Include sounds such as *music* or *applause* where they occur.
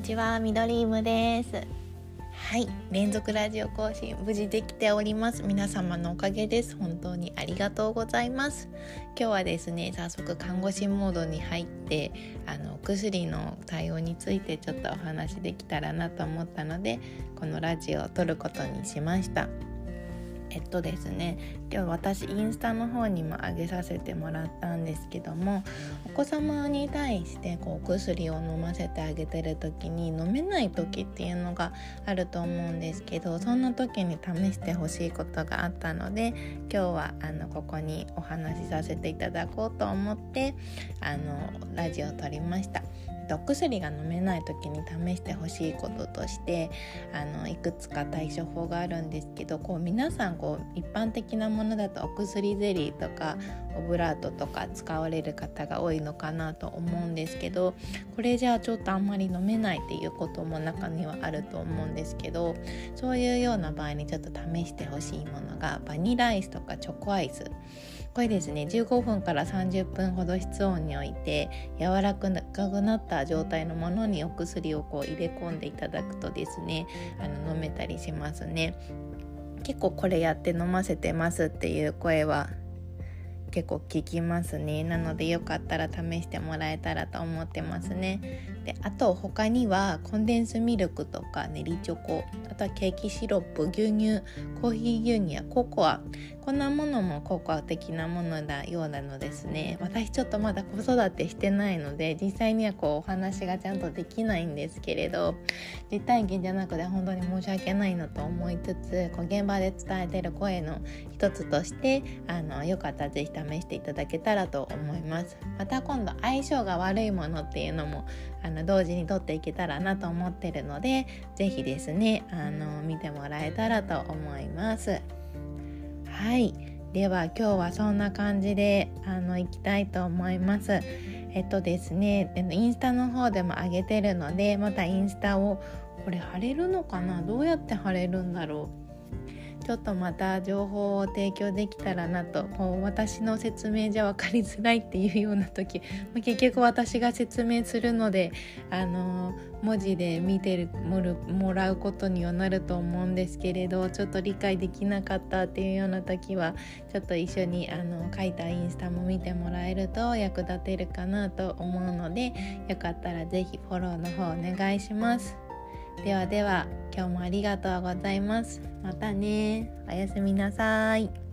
にちはミドリームです。はい連続ラジオ更新無事できております。皆様のおかげです。本当にありがとうございます。今日はですね早速看護師モードに入ってあの薬の対応についてちょっとお話できたらなと思ったのでこのラジオを撮ることにしました。えっとですね今日私インスタの方にも上げさせてもらったんですけどもお子様に対してこうお薬を飲ませてあげてる時に飲めない時っていうのがあると思うんですけどそんな時に試してほしいことがあったので今日はあのここにお話しさせていただこうと思ってあのラジオを撮りました。お薬が飲めない時に試してほしいこととしてあのいくつか対処法があるんですけどこう皆さんこう一般的なものだとお薬ゼリーとかオブラートとか使われる方が多いのかなと思うんですけどこれじゃあちょっとあんまり飲めないっていうことも中にはあると思うんですけどそういうような場合にちょっと試してほしいものがバニラアイスとかチョコアイス。これですね15分から30分ほど室温に置いて柔らかくなった状態のものにお薬をこう入れ込んでいただくとですねあの飲めたりしますね。結構これやって飲ませてますっていう声は結構聞きますね。なのでよかったら試してもらえたらと思ってますね。であと他にはコンデンスミルクとか練りチョコあとはケーキシロップ牛乳コーヒー牛乳やココア。こんなものもココア的なものだようなのですね。私ちょっとまだ子育てしてないので実際にはこうお話がちゃんとできないんですけれど実体験じゃなくて本当に申し訳ないのと思いつつこう現場で伝えてる声の一つとしてあのよかったら是非試していただけたらと思います。また今度相性が悪いものっていうのもあの同時に取っていけたらなと思ってるので是非ですねあの見てもらえたらと思います。はい。では今日はそんな感じであの行きたいと思います。えっとですねインスタの方でも上げてるのでまたインスタをこれ貼れるのかな？どうやって貼れるんだろう？ちょっとまた情報を提供できたらなとこう私の説明じゃ分かりづらいっていうような時 *laughs* 結局私が説明するのであの文字で見てるもらうことにはなると思うんですけれどちょっと理解できなかったっていうような時はちょっと一緒にあの書いたインスタも見てもらえると役立てるかなと思うのでよかったら是非フォローの方お願いします。ではでは今日もありがとうございます。またねおやすみなさい。